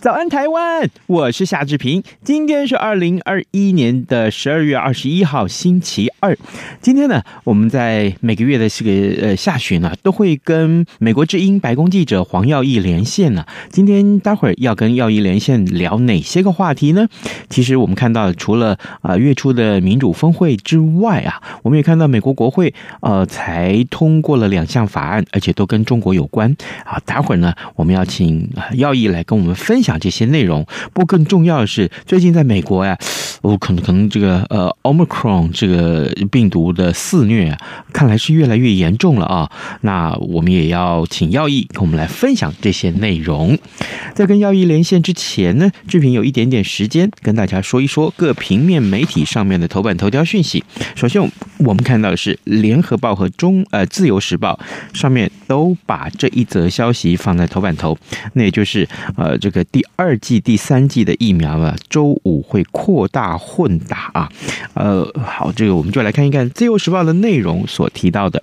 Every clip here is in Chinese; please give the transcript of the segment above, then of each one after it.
早安，台湾！我是夏志平。今天是二零二一年的十二月二十一号，星期二。今天呢，我们在每个月的这个呃下旬呢，都会跟美国之音白宫记者黄耀毅连线呢。今天待会儿要跟耀毅连线聊哪些个话题呢？其实我们看到，除了啊月初的民主峰会之外啊，我们也看到美国国会呃才通过了两项法案，而且都跟中国有关啊。待会儿呢，我们要请耀毅来跟我们分享。讲这些内容，不过更重要的是，最近在美国呀，我可能可能这个呃，Omicron 这个病毒的肆虐啊，看来是越来越严重了啊。那我们也要请耀毅跟我们来分享这些内容。在跟耀毅连线之前呢，志平有一点点时间跟大家说一说各平面媒体上面的头版头条讯息。首先，我们看到的是《联合报》和中呃《自由时报》上面都把这一则消息放在头版头，那也就是呃这个第。二季、第三季的疫苗啊，周五会扩大混打啊。呃，好，这个我们就来看一看《自由时报》的内容所提到的。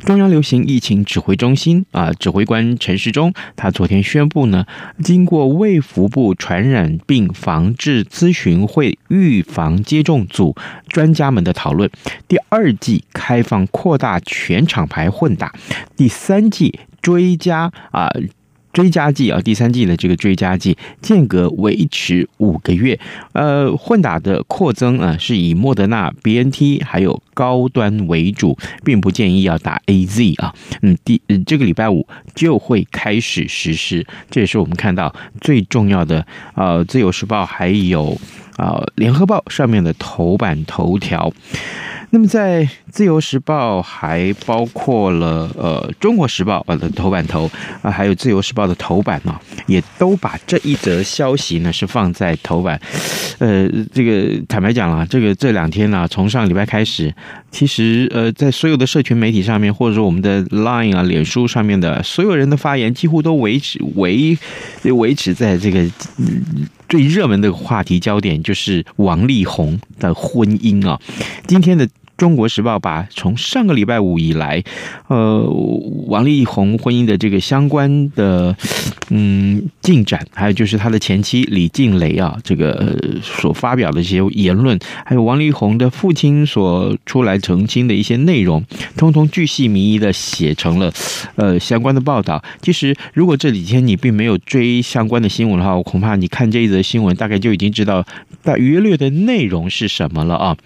中央流行疫情指挥中心啊，指挥官陈时中，他昨天宣布呢，经过卫福部传染病防治咨询会预防接种组专家们的讨论，第二季开放扩大全厂牌混打，第三季追加啊。追加剂啊，第三季的这个追加剂间隔维持五个月。呃，混打的扩增啊，是以莫德纳、BNT 还有高端为主，并不建议要打 AZ 啊。嗯，第这个礼拜五就会开始实施，这也是我们看到最重要的。呃，《自由时报》还有啊，《联合报》上面的头版头条。那么在《自由时报》还包括了呃《中国时报》的头版头啊，还有《自由时报》的头版呢，也都把这一则消息呢是放在头版。呃，这个坦白讲了，这个这两天呢，从上礼拜开始，其实呃，在所有的社群媒体上面，或者说我们的 Line 啊、脸书上面的所有人的发言，几乎都维持维维持在这个最热门的话题焦点，就是王力宏的婚姻啊，今天的。中国时报把从上个礼拜五以来，呃，王力宏婚姻的这个相关的嗯进展，还有就是他的前妻李静蕾啊，这个所发表的一些言论，还有王力宏的父亲所出来澄清的一些内容，通通巨细靡遗的写成了呃相关的报道。其实，如果这几天你并没有追相关的新闻的话，我恐怕你看这一则新闻，大概就已经知道大约略的内容是什么了啊。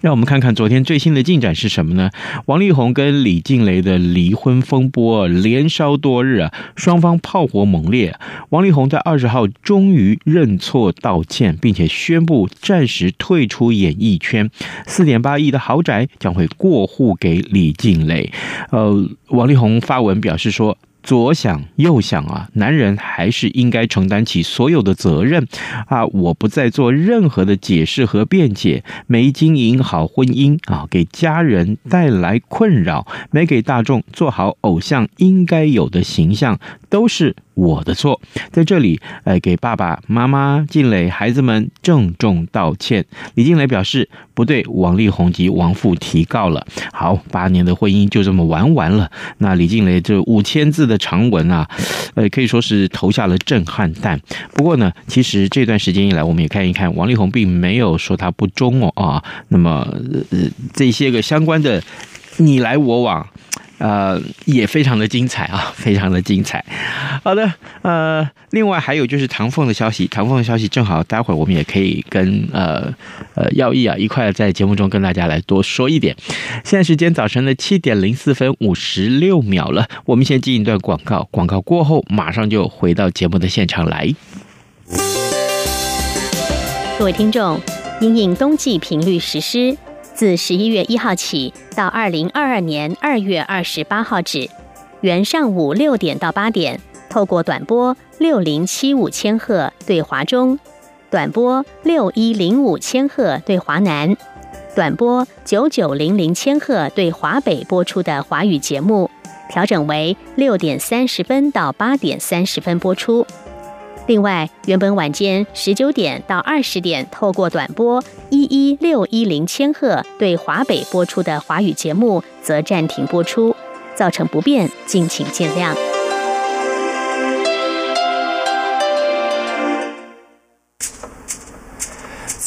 让我们看看昨天最新的进展是什么呢？王力宏跟李静蕾的离婚风波连烧多日啊，双方炮火猛烈。王力宏在二十号终于认错道歉，并且宣布暂时退出演艺圈，四点八亿的豪宅将会过户给李静蕾。呃，王力宏发文表示说。左想右想啊，男人还是应该承担起所有的责任啊！我不再做任何的解释和辩解，没经营好婚姻啊，给家人带来困扰，没给大众做好偶像应该有的形象，都是。我的错，在这里，呃，给爸爸妈妈、静蕾孩子们郑重道歉。李静蕾表示不对王力宏及王父提告了。好，八年的婚姻就这么玩完了。那李静蕾这五千字的长文啊，呃，可以说是投下了震撼弹。不过呢，其实这段时间以来，我们也看一看，王力宏并没有说他不忠哦啊。那么，呃，这些个相关的你来我往。呃，也非常的精彩啊，非常的精彩。好的，呃，另外还有就是唐凤的消息，唐凤的消息正好待会儿我们也可以跟呃呃耀毅啊一块在节目中跟大家来多说一点。现在时间早晨的七点零四分五十六秒了，我们先进一段广告，广告过后马上就回到节目的现场来。各位听众，因应冬季频率实施。自十一月一号起到二零二二年二月二十八号止，原上午六点到八点，透过短波六零七五千赫对华中，短波六一零五千赫对华南，短波九九零零千赫对华北播出的华语节目，调整为六点三十分到八点三十分播出。另外，原本晚间十九点到二十点透过短波一一六一零千赫对华北播出的华语节目，则暂停播出，造成不便，敬请见谅。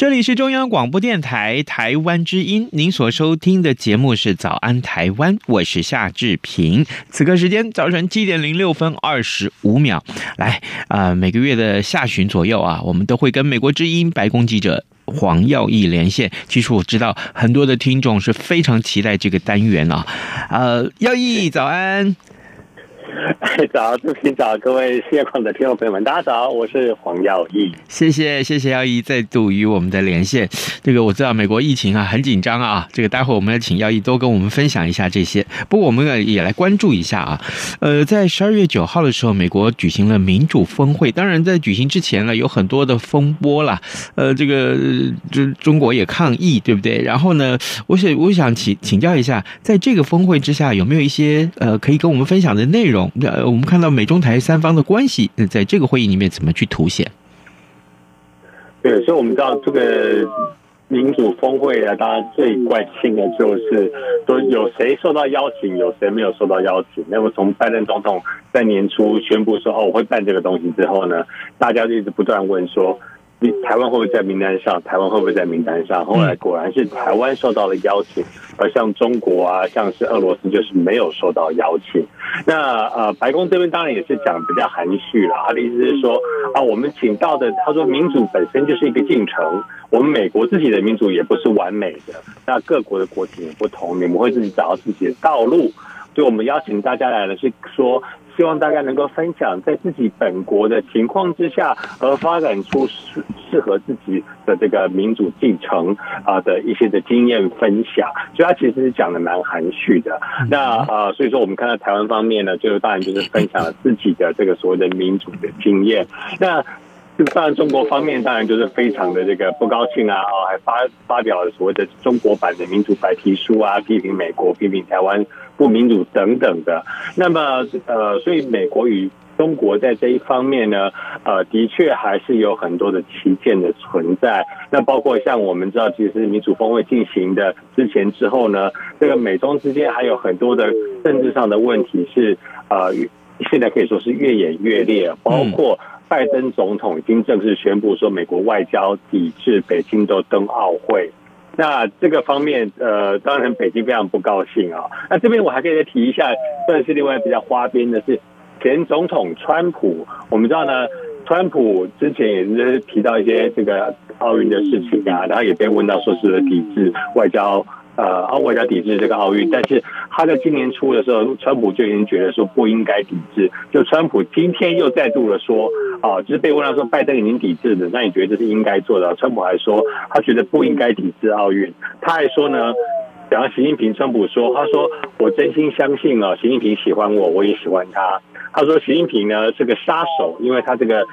这里是中央广播电台台湾之音，您所收听的节目是《早安台湾》，我是夏志平。此刻时间早晨七点零六分二十五秒，来啊、每个月的下旬左右啊，我们都会跟美国之音白宫记者黄耀毅连线。其实我知道很多的听众是非常期待这个单元啊，呃，耀毅早安。早，志平早，各位线上的听众朋友们，大家早，我是黄耀毅。谢谢，谢谢耀毅再度与我们的连线。这个我知道美国疫情啊很紧张啊，这个待会我们要请耀毅多跟我们分享一下这些。不过我们呢也来关注一下啊，呃，在十二月九号的时候，美国举行了民主峰会。当然，在举行之前呢，有很多的风波啦。呃，这个中中国也抗议，对不对？然后呢，我想我想请请教一下，在这个峰会之下，有没有一些呃可以跟我们分享的内容？呃，我们看到美中台三方的关系，在这个会议里面怎么去凸显？对，所以我们知道这个民主峰会啊，大家最关心的就是说有谁受到邀请，有谁没有受到邀请。那么从拜登总统在年初宣布说哦，我会办这个东西之后呢，大家就一直不断问说。台湾会不会在名单上？台湾会不会在名单上？后来果然是台湾受到了邀请，而像中国啊，像是俄罗斯，就是没有受到邀请。那呃，白宫这边当然也是讲比较含蓄了，他的意思是说啊，我们请到的，他说民主本身就是一个进程，我们美国自己的民主也不是完美的，那各国的国情也不同，你们会自己找到自己的道路。所以我们邀请大家来了，是说。希望大家能够分享在自己本国的情况之下，而发展出适适合自己的这个民主进程啊的一些的经验分享。所以他其实是讲的蛮含蓄的。那啊，所以说我们看到台湾方面呢，就当然就是分享了自己的这个所谓的民主的经验。那当然中国方面当然就是非常的这个不高兴啊，啊，还发发表了所谓的中国版的民主白皮书啊，批评美国，批评台湾。不民主等等的，那么呃，所以美国与中国在这一方面呢，呃，的确还是有很多的歧见的存在。那包括像我们知道，其实民主峰会进行的之前之后呢，这个美中之间还有很多的政治上的问题是呃，现在可以说是越演越烈。包括拜登总统已经正式宣布说，美国外交抵制北京的冬奥会。那这个方面，呃，当然北京非常不高兴啊。那这边我还可以再提一下，算是另外比较花边的是前总统川普。我们知道呢，川普之前也是提到一些这个奥运的事情啊，然后也被问到说是抵制外交。呃，奥外交抵制这个奥运，但是他在今年初的时候，川普就已经觉得说不应该抵制。就川普今天又再度的说，啊，就是被问到说拜登已经抵制了，那你觉得这是应该做的？川普还说他觉得不应该抵制奥运。他还说呢，然后习近平，川普说，他说我真心相信啊，习近平喜欢我，我也喜欢他。他说习近平呢是个杀手，因为他这个。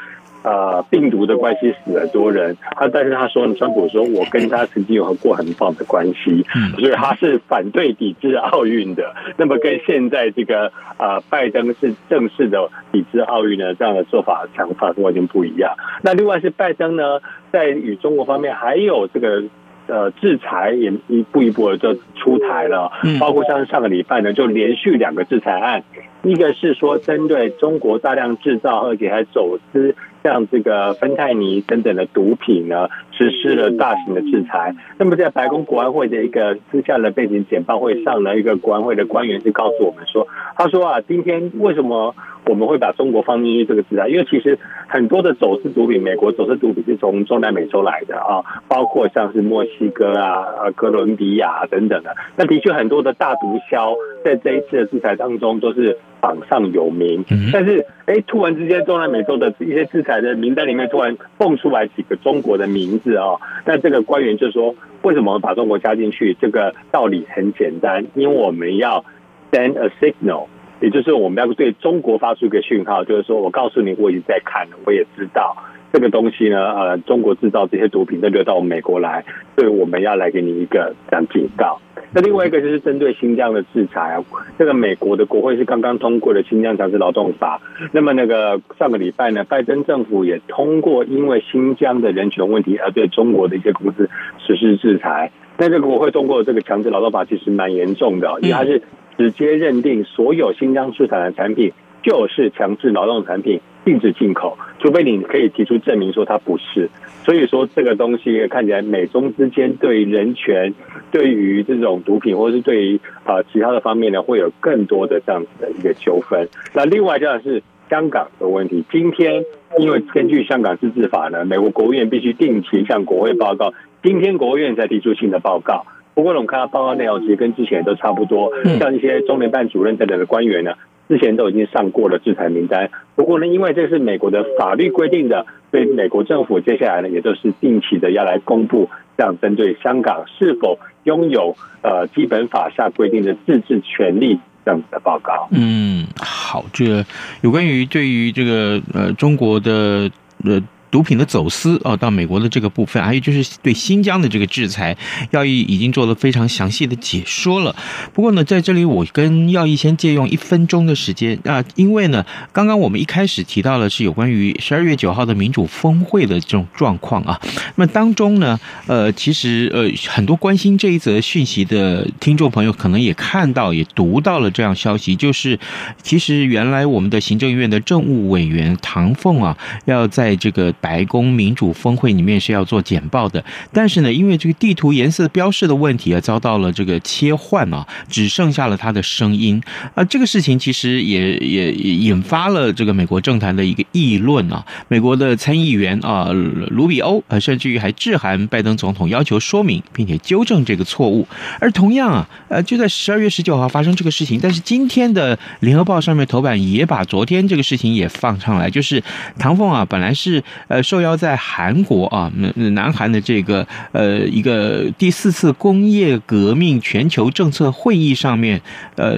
呃，病毒的关系死了多人，他但是他说，川普说我跟他曾经有过很棒的关系，所以他是反对抵制奥运的。那么跟现在这个呃拜登是正式的抵制奥运的，这样的做法想法完全不一样。那另外是拜登呢，在与中国方面还有这个。呃，制裁也一步一步的就出台了，包括像上个礼拜呢，就连续两个制裁案，一个是说针对中国大量制造而且还走私像这个芬太尼等等的毒品呢，实施了大型的制裁。那么在白宫国安会的一个私下的背景简报会上呢，一个国安会的官员是告诉我们说，他说啊，今天为什么我们会把中国放进去这个制裁？因为其实很多的走私毒品，美国走私毒品是从中南美洲来的啊，包括像是墨西哥啊、哥伦比亚等等的。那的确很多的大毒枭在这一次的制裁当中都是榜上有名，但是哎，突然之间中南美洲的一些制裁的名单里面突然蹦出来几个中国的名字哦，那这个官员就说，为什么把中国加进去？这个道理很简单，因为我们要 send a signal，也就是我们要对中国发出一个讯号，就是说我告诉你，我已经在看了，我也知道这个东西呢，呃，中国制造这些毒品都流到我们美国来，所以我们要来给你一个这样警告。那另外一个就是针对新疆的制裁啊，这个美国的国会是刚刚通过了新疆强制劳动法。那么那个上个礼拜呢，拜登政府也通过因为新疆的人权问题而对中国的一些公司实施制裁。那这个国会通过的这个强制劳动法其实蛮严重的，因为它是直接认定所有新疆出产的产品就是强制劳动产品。禁止进口，除非你可以提出证明说它不是。所以说这个东西看起来美中之间对人权、对于这种毒品，或者是对于啊其他的方面呢，会有更多的这样子的一个纠纷。那另外就是香港的问题，今天因为根据香港自治法呢，美国国务院必须定期向国会报告。今天国务院才提出新的报告，不过我们看到报告内容其实跟之前都差不多，像一些中联办主任等等的官员呢。之前都已经上过了制裁名单，不过呢，因为这是美国的法律规定的，所以美国政府接下来呢，也都是定期的要来公布，这样针对香港是否拥有呃基本法下规定的自治权利这样子的报告。嗯，好，这个有关于对于这个呃中国的呃。毒品的走私哦，到美国的这个部分，还有就是对新疆的这个制裁，耀义已经做了非常详细的解说了。不过呢，在这里我跟耀义先借用一分钟的时间啊，因为呢，刚刚我们一开始提到的是有关于十二月九号的民主峰会的这种状况啊。那么当中呢，呃，其实呃，很多关心这一则讯息的听众朋友可能也看到、也读到了这样消息，就是其实原来我们的行政院的政务委员唐凤啊，要在这个。白宫民主峰会里面是要做简报的，但是呢，因为这个地图颜色标示的问题啊，遭到了这个切换啊，只剩下了他的声音啊。这个事情其实也 也引发了这个美国政坛的一个议论啊。美国的参议员啊，卢比欧啊，甚至于还致函拜登总统，要求说明并且纠正这个错误。而同样啊，呃，就在十二月十九号发生这个事情，但是今天的联合报上面头版也把昨天这个事情也放上来，就是唐凤啊，本来是。呃，受邀在韩国啊，南韩的这个呃一个第四次工业革命全球政策会议上面，呃，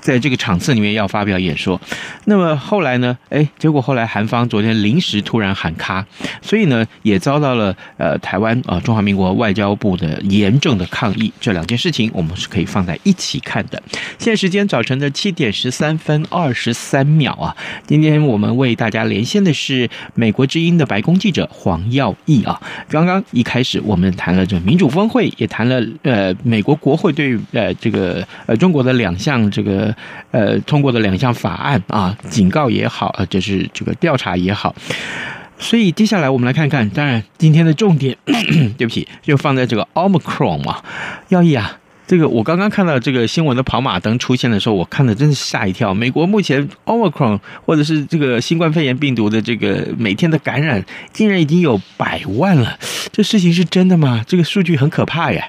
在这个场次里面要发表演说。那么后来呢，哎，结果后来韩方昨天临时突然喊卡，所以呢，也遭到了呃台湾啊中华民国外交部的严正的抗议。这两件事情我们是可以放在一起看的。现在时间早晨的七点十三分二十三秒啊，今天我们为大家连线的是美国之音的白宫记者黄耀毅啊，刚刚一开始我们谈了这个民主峰会，也谈了呃美国国会对呃这个呃中国的两项这个呃通过的两项法案啊，警告也好，呃就是这个调查也好，所以接下来我们来看看，当然今天的重点，对不起，就放在这个 Omicron 嘛，耀义啊。这个我刚刚看到这个新闻的跑马灯出现的时候，我看的真是吓一跳。美国目前 Omicron 或者是这个新冠肺炎病毒的这个每天的感染，竟然已经有百万了。这事情是真的吗？这个数据很可怕耶。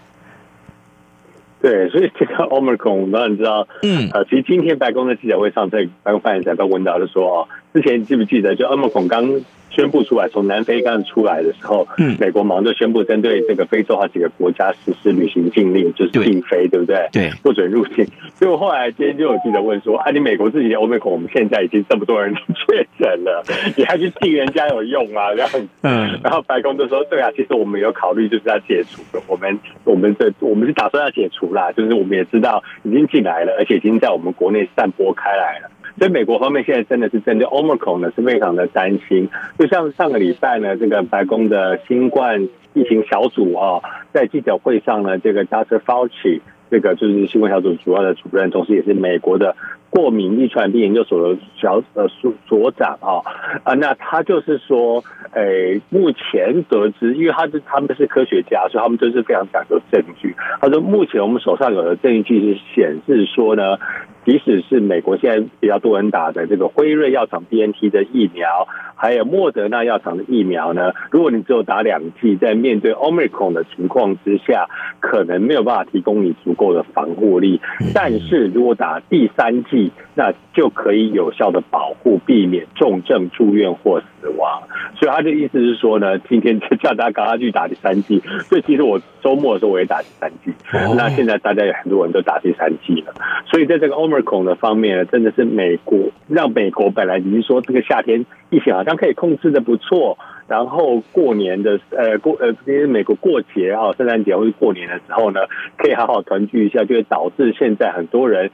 对，所以这个 Omicron，我们知道，嗯，呃，其实今天白宫的记者会上，在白宫发言人都问到的说，哦，之前记不记得就 Omicron 刚。宣布出来，从南非刚出来的时候，嗯，美国忙着宣布针对这个非洲好几个国家实施旅行禁令，就是禁飞，对不对？对，不准入境。所以我后来今天就有记者问说：“啊，你美国自己的欧美孔，我们现在已经这么多人确诊了，你还去禁人家有用吗？” 这样，嗯，然后白宫就说：“对啊，其实我们有考虑就是要解除的，我们我们这我们是打算要解除啦，就是我们也知道已经进来了，而且已经在我们国内散播开来了。”所以美国方面现在真的是针对 Omicron 呢，是非常的担心。就像上个礼拜呢，这个白宫的新冠疫情小组啊，在记者会上呢，这个 Dr. Fauci 这个就是新冠小组主要的主任，同时也是美国的过敏遗传病研究所的小呃所所长啊啊，那他就是说，诶，目前得知，因为他是他们是科学家，所以他们都是非常讲究证据。他说，目前我们手上有的证据是显示说呢。即使是美国现在比较多人打的这个辉瑞药厂 BNT 的疫苗，还有莫德纳药厂的疫苗呢，如果你只有打两剂，在面对 Omicron 的情况之下，可能没有办法提供你足够的防护力。但是如果打第三剂，那就可以有效的保护，避免重症住院或死亡。所以他的意思是说呢，今天就叫大家赶快去打第三剂。所以其实我周末的时候我也打第三剂，那现在大家有很多人都打第三剂了。所以在这个 Omicron 的方面呢，真的是美国让美国本来已经说这个夏天疫情好像可以控制的不错，然后过年的呃过呃因为美国过节啊，圣诞节或者过年的时候呢，可以好好团聚一下，就会导致现在很多人。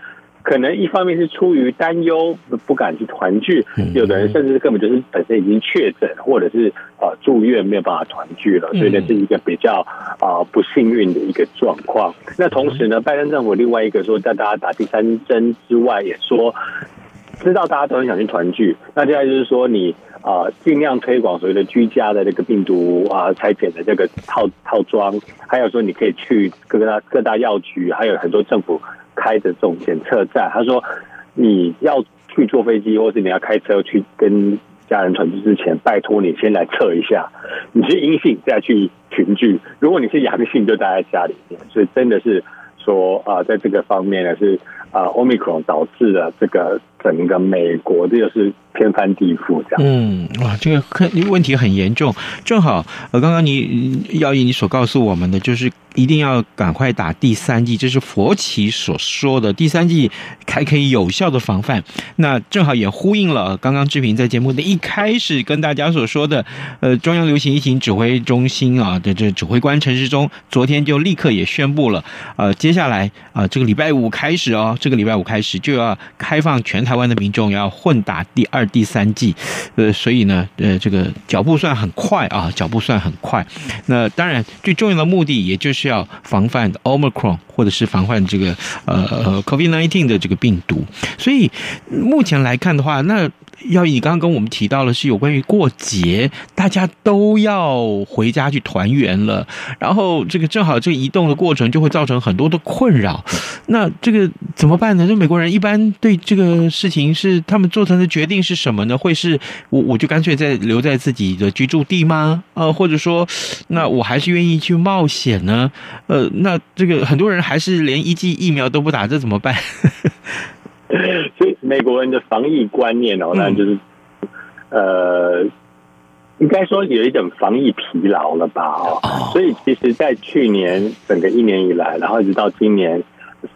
可能一方面是出于担忧，不敢去团聚；有的人甚至根本就是本身已经确诊，或者是呃住院没有办法团聚了，所以这是一个比较啊不幸运的一个状况。那同时呢，拜登政府另外一个说，在大家打第三针之外，也说知道大家都很想去团聚。那接下来就是说，你啊尽量推广所谓的居家的这个病毒啊采检的这个套套装，还有说你可以去各大各大药局，还有很多政府。开着这种检测站，他说你要去坐飞机，或是你要开车去跟家人团聚之前，拜托你先来测一下，你是阴性再去群聚，如果你是阳性就待在家里面。所以真的是说啊，在这个方面呢是啊，Omicron 导致了这个整个美国这就是天翻地覆这样。嗯，哇，这个问题很严重。正好呃，刚刚你要以你所告诉我们的就是。一定要赶快打第三剂，这是佛奇所说的第三剂还可以有效的防范。那正好也呼应了刚刚志平在节目的一开始跟大家所说的，呃，中央流行疫情指挥中心啊的这指挥官陈时中昨天就立刻也宣布了，呃，接下来啊、这个礼拜五开始哦，这个礼拜五开始就要开放全台湾的民众要混打第二、第三季，呃，所以呢，呃，这个脚步算很快啊，脚步算很快。那当然最重要的目的也就是。要防范 Omicron，或者是防范这个呃 COVID nineteen 的这个病毒，所以目前来看的话，那。要你刚刚跟我们提到了是有关于过节，大家都要回家去团圆了，然后这个正好这个移动的过程就会造成很多的困扰。那这个怎么办呢？就美国人一般对这个事情是他们做成的决定是什么呢？会是我我就干脆在留在自己的居住地吗？呃，或者说，那我还是愿意去冒险呢？呃，那这个很多人还是连一剂疫苗都不打，这怎么办？所以美国人的防疫观念哦，那就是，呃，应该说有一种防疫疲劳了吧？哦，所以其实，在去年整个一年以来，然后一直到今年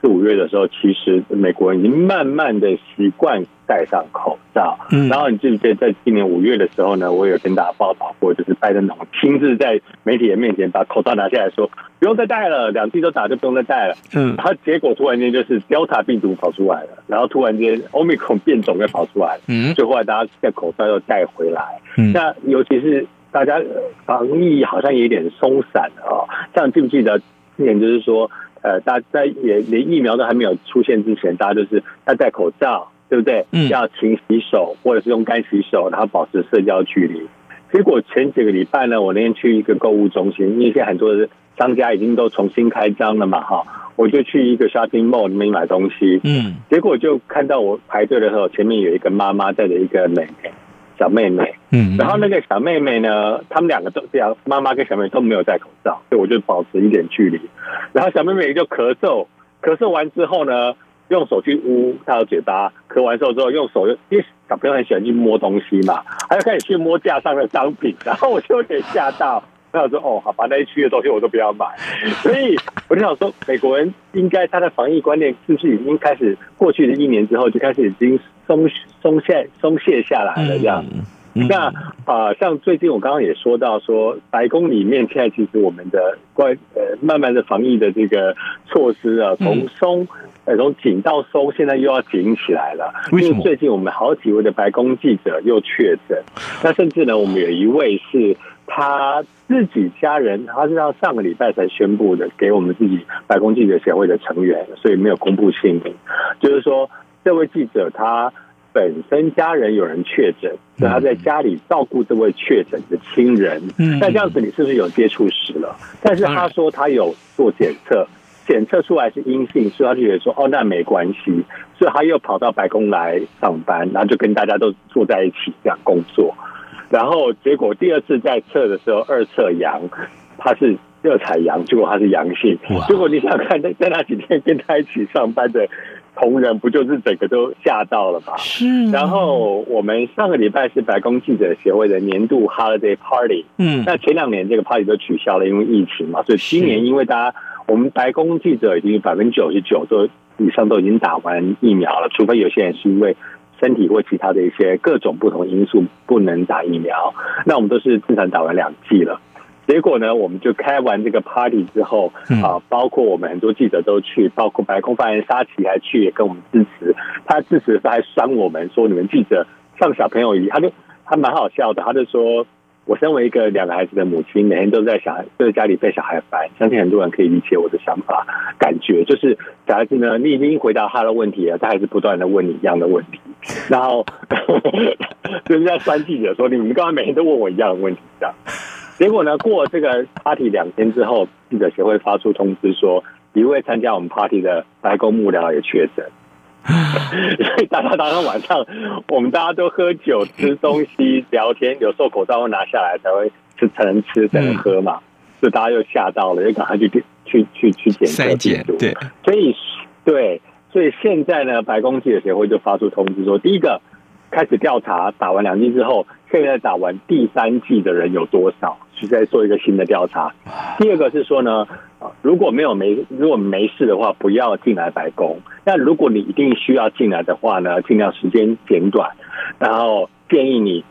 四五月的时候，其实美国人已经慢慢的习惯戴上口罩。嗯，然后你记不记得，在今年五月的时候呢，我有跟大家报道过，就是拜登总统亲自在媒体的面前把口罩拿下来说。不用再戴了，两剂都打就不用再戴了。嗯，然后结果突然间就是 Delta 病毒跑出来了，然后突然间 Omicron 变种又跑出来了。嗯，最后来大家戴口罩又戴回来。嗯，那尤其是大家防疫好像也有点松散啊。像记不记得之前就是说，呃，大家在也连疫苗都还没有出现之前，大家就是要戴口罩，对不对？嗯，要勤洗手或者是用干洗手，然后保持社交距离。结果前几个礼拜呢，我那天去一个购物中心，因为现在很多的商家已经都重新开张了嘛，哈，我就去一个 shopping mall 里面买东西，嗯，结果就看到我排队的时候，前面有一个妈妈带着一个妹妹，小妹妹，嗯，然后那个小妹妹呢，他们两个都这样，妈妈跟小妹妹都没有戴口罩，所以我就保持一点距离，然后小妹妹就咳嗽，咳嗽完之后呢。用手去捂他的嘴巴，咳完之后之后用手，因为小朋友很喜欢去摸东西嘛，他就开始去摸架上的商品，然后我就有点吓到，我说哦，好吧，那一区的东西我都不要买，所以我就想说，美国人应该他的防疫观念是不是已经开始过去的一年之后就开始已经松松懈松懈下来了这样。那啊、呃，像最近我刚刚也说到说，白宫里面现在其实我们的关呃慢慢的防疫的这个措施啊，从松呃从紧到松，现在又要紧起来了。为什么最近我们好几位的白宫记者又确诊，那甚至呢，我们有一位是他自己家人，他是到上个礼拜才宣布的，给我们自己白宫记者协会的成员，所以没有公布姓名。就是说，这位记者他本身家人有人确诊，所以他在家里照顾这位确诊的亲人。嗯，那这样子你是不是有接触史了？但是他说他有做检测，检测出来是阴性，所以他就觉得说哦，那没关系，所以他又跑到白宫来上班，然后就跟大家都坐在一起这样工作。然后结果第二次再测的时候，二测阳，他是二采阳，结果他是阳性。结果你想看，在在那几天跟他一起上班的同仁，不就是整个都吓到了吗？是。然后我们上个礼拜是白宫记者协会的年度 Holiday Party，嗯，那前两年这个 Party 都取消了，因为疫情嘛。所以今年因为大家，我们白宫记者已经百分之九十九都以上都已经打完疫苗了，除非有些人是因为。身体或其他的一些各种不同因素不能打疫苗，那我们都是正常打完两剂了。结果呢，我们就开完这个 party 之后啊，包括我们很多记者都去，包括白宫发言人沙奇还去也跟我们支持。他支持的时候还酸我们说，你们记者像小朋友一样，他就他蛮好笑的，他就说。我身为一个两个孩子的母亲，每天都在小孩都在家里被小孩烦，相信很多人可以理解我的想法感觉。就是小孩子呢，你已经回答他的问题了，他还是不断的问你一样的问题，然后 就是在酸记者说，你们刚才每天都问我一样的问题，这样。结果呢，过了这个 party 两天之后，记者协会发出通知说，一位参加我们 party 的白宫幕僚也确诊。所以大家当天晚上，我们大家都喝酒、吃东西、聊天，有时候口罩会拿下来才会吃，才能吃，才能喝嘛。所以大家又吓到了，又赶快去去去去检测病毒。对，所以对，所以现在呢，白宫记者协会就发出通知说，第一个开始调查，打完两剂之后，现在打完第三剂的人有多少？是在做一个新的调查。第二个是说呢。如果没有没如果没事的话，不要进来白宫。那如果你一定需要进来的话呢，尽量时间简短。然后建议你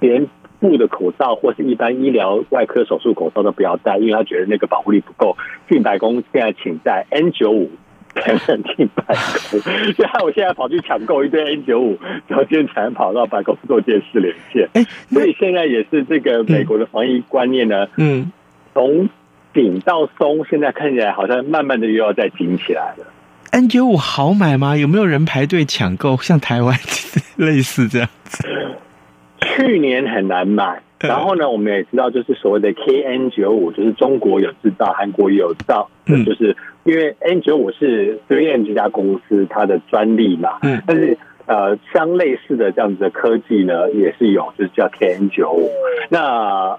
连布的口罩或是一般医疗外科手术口罩都不要戴，因为他觉得那个保护力不够。进白宫现在请戴 N 九五才能进白宫。所以我现在跑去抢购一堆 N 九五，然后今天才能跑到白宫做电视连线。所以现在也是这个美国的防疫观念呢，嗯，从。紧到松，现在看起来好像慢慢的又要再紧起来了。N 九五好买吗？有没有人排队抢购？像台湾 类似这样子？去年很难买，然后呢，我们也知道，就是所谓的 KN 九五就是中国有制造，韩国也有造，嗯，就是因为 N 九五是 3M 这家公司它的专利嘛，嗯，但是。呃，相类似的这样子的科技呢，也是有，就是叫 KN 九五。那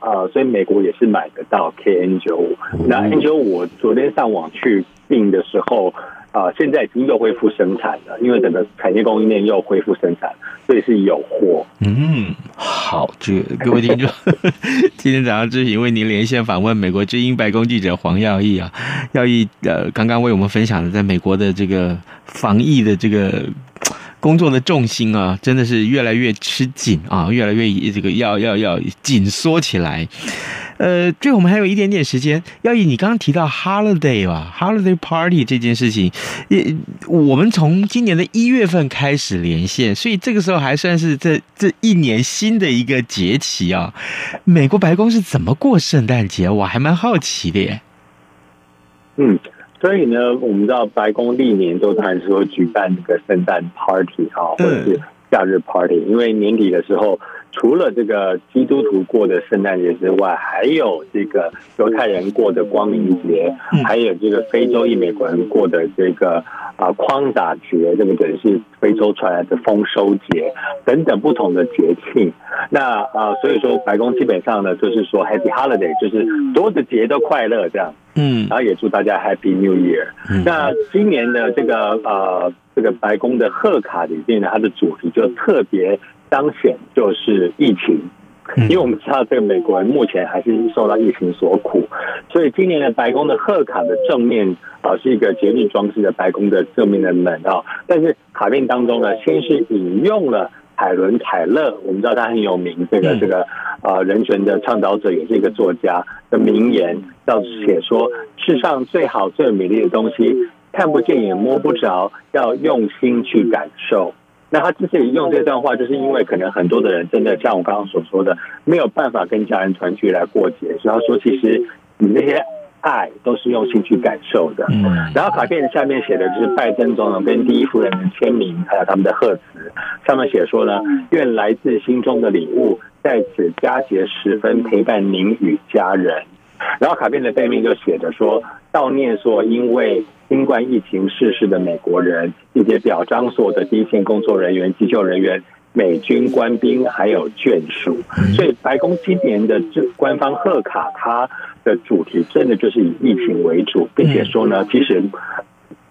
呃，所以美国也是买得到 KN 九五。那 N 九五，我昨天上网去订的时候，啊、呃，现在已经又恢复生产了，因为整个产业供应链又恢复生产，所以是有货。嗯，好，这个各位听众，今天早上之前为您连线访问美国之音白宫记者黄耀毅啊，耀毅呃，刚刚为我们分享的在美国的这个防疫的这个。工作的重心啊，真的是越来越吃紧啊，越来越这个要要要紧缩起来。呃，最后我们还有一点点时间，要以，你刚刚提到 holiday 吧，holiday party 这件事情，也我们从今年的一月份开始连线，所以这个时候还算是这这一年新的一个节气啊。美国白宫是怎么过圣诞节？我还蛮好奇的耶。嗯。所以呢，我们知道白宫历年都还是会举办这个圣诞 party 啊，或者是假日 party，因为年底的时候，除了这个基督徒过的圣诞节之外，还有这个犹太人过的光明节，还有这个非洲裔美国人过的这个啊匡达节，这个等于是非洲传来的丰收节等等不同的节庆。那啊，所以说白宫基本上呢，就是说 Happy Holiday，就是所有的节都快乐这样。嗯，然后也祝大家 Happy New Year。嗯、那今年的这个呃，这个白宫的贺卡里面呢，它的主题就特别彰显就是疫情，因为我们知道这个美国人目前还是受到疫情所苦，所以今年的白宫的贺卡的正面啊、呃、是一个节日装饰的白宫的正面的门啊、哦，但是卡片当中呢，先是引用了。海伦·凯勒，我们知道他很有名，这个这个呃人权的倡导者，也是一个作家的名言，要写说世上、最，好最美丽的东西，看不见也摸不着，要用心去感受。那他之所以用这段话，就是因为可能很多的人真的像我刚刚所说的，没有办法跟家人团聚来过节，所以他说，其实你那些爱都是用心去感受的。嗯，然后卡片下面写的就是拜登总统跟第一夫人的签名，还有他们的贺词，上面写说呢，愿来自心中的礼物在此佳节时分陪伴您与家人。然后卡片的背面就写着说，悼念所因为新冠疫情逝世的美国人，并且表彰所有的第一线工作人员、急救人员、美军官兵还有眷属。所以白宫今年的这官方贺卡，它的主题真的就是以疫情为主，并且说呢，其实。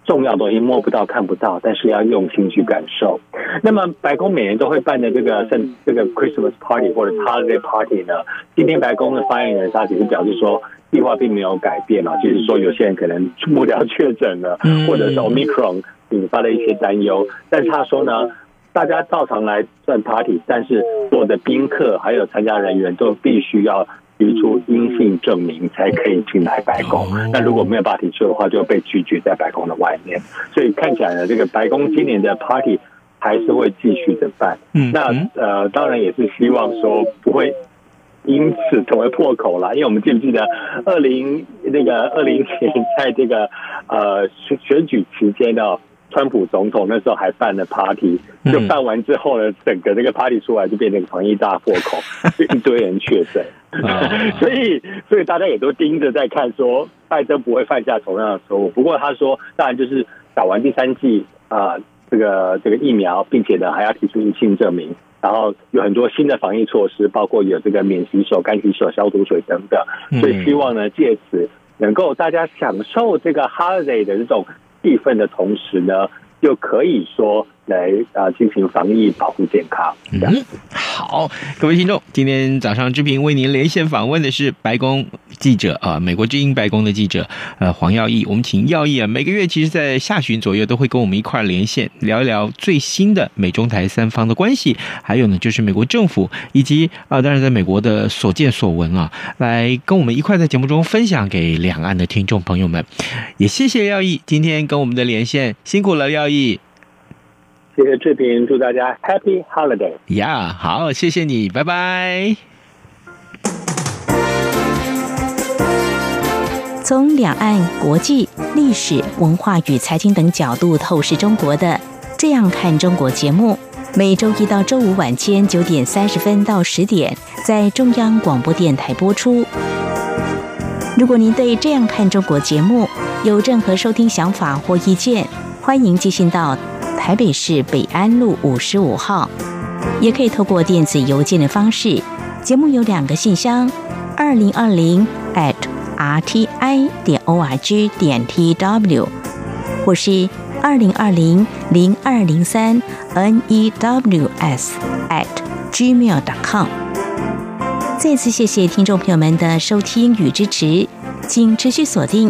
重要东西摸不到、看不到，但是要用心去感受。那么，白宫每年都会办的这个圣这个 Christmas Party 或者 Holiday Party 呢？今天白宫的发言人他其实表示说，计划并没有改变啊，就是说有些人可能不了确诊了，或者是 Omicron 引发了一些担忧。但是他说呢，大家照常来办 Party，但是所有的宾客还有参加人员都必须要。提出阴性证明才可以进来白宫。那如果没有办法提出的话，就被拒绝在白宫的外面。所以看起来呢，这个白宫今年的 party 还是会继续的办。那呃，当然也是希望说不会因此成为破口了，因为我们记不记得二零那个二零年在这个呃选选举期间呢？川普总统那时候还办了 party，就办完之后呢，整个这个 party 出来就变成防疫大破口，就 一堆人确诊，所以所以大家也都盯着在看，说拜登不会犯下同样的错误。不过他说，当然就是打完第三剂啊，这个这个疫苗，并且呢还要提出阴性证明，然后有很多新的防疫措施，包括有这个免洗手、干洗手、消毒水等等。所以希望呢借此能够大家享受这个 holiday 的这种。气氛的同时呢，又可以说来啊进行防疫保护健康。嗯，好，各位听众，今天早上之平为您连线访问的是白宫记者啊，美国之音白宫的记者呃黄耀毅。我们请耀毅啊，每个月其实在下旬左右都会跟我们一块连线聊一聊最新的美中台三方的关系，还有呢就是美国政府以及啊当然在美国的所见所闻啊，来跟我们一块在节目中分享给两岸的听众朋友们。也谢谢耀毅今天跟我们的连线，辛苦了耀毅。谢谢志平，祝大家 Happy Holiday。呀，好，谢谢你，拜拜。从两岸、国际、历史、文化与财经等角度透视中国的《这样看中国》节目，每周一到周五晚间九点三十分到十点在中央广播电台播出。如果您对《这样看中国》节目有任何收听想法或意见，欢迎寄信到。台北市北安路五十五号，也可以透过电子邮件的方式。节目有两个信箱：二零二零 at rti 点 org 点 tw，或是二零二零零二零三 news at gmail.com。再次谢谢听众朋友们的收听与支持，请持续锁定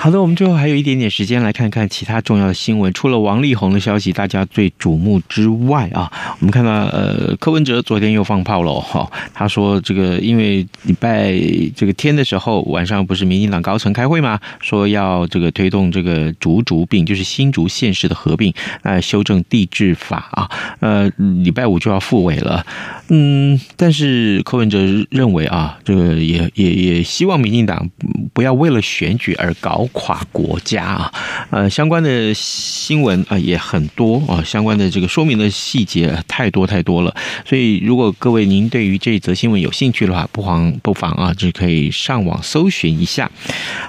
好的，我们最后还有一点点时间来看看其他重要的新闻。除了王力宏的消息，大家最瞩目之外啊，我们看到呃，柯文哲昨天又放炮了 哈。他说这个因为礼拜这个天的时候晚上不是民进党高层开会吗？说要这个推动这个竹竹并，就是新竹县市的合并，呃，修正地制法啊。呃，礼拜五就要复委了。嗯，但是柯文哲认为啊，这个也也也希望民进党不要为了选举而搞。跨国家啊，呃，相关的新闻啊也很多啊，相关的这个说明的细节太多太多了。所以，如果各位您对于这则新闻有兴趣的话，不妨不妨啊，就可以上网搜寻一下。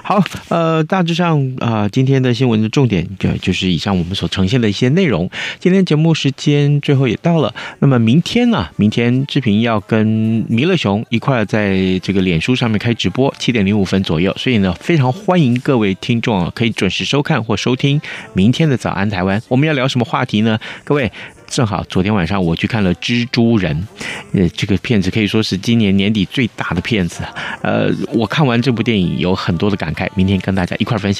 好，呃，大致上啊、今天的新闻的重点就就是以上我们所呈现的一些内容。今天节目时间最后也到了，那么明天呢、明天志平要跟弥勒熊一块在这个脸书上面开直播，七点零五分左右。所以呢，非常欢迎各位听众，可以准时收看或收听明天的早安台湾。我们要聊什么话题呢？各位。正好昨天晚上我去看了《蜘蛛人》，呃，这个片子可以说是今年年底最大的片子。呃，我看完这部电影有很多的感慨，明天跟大家一块分享。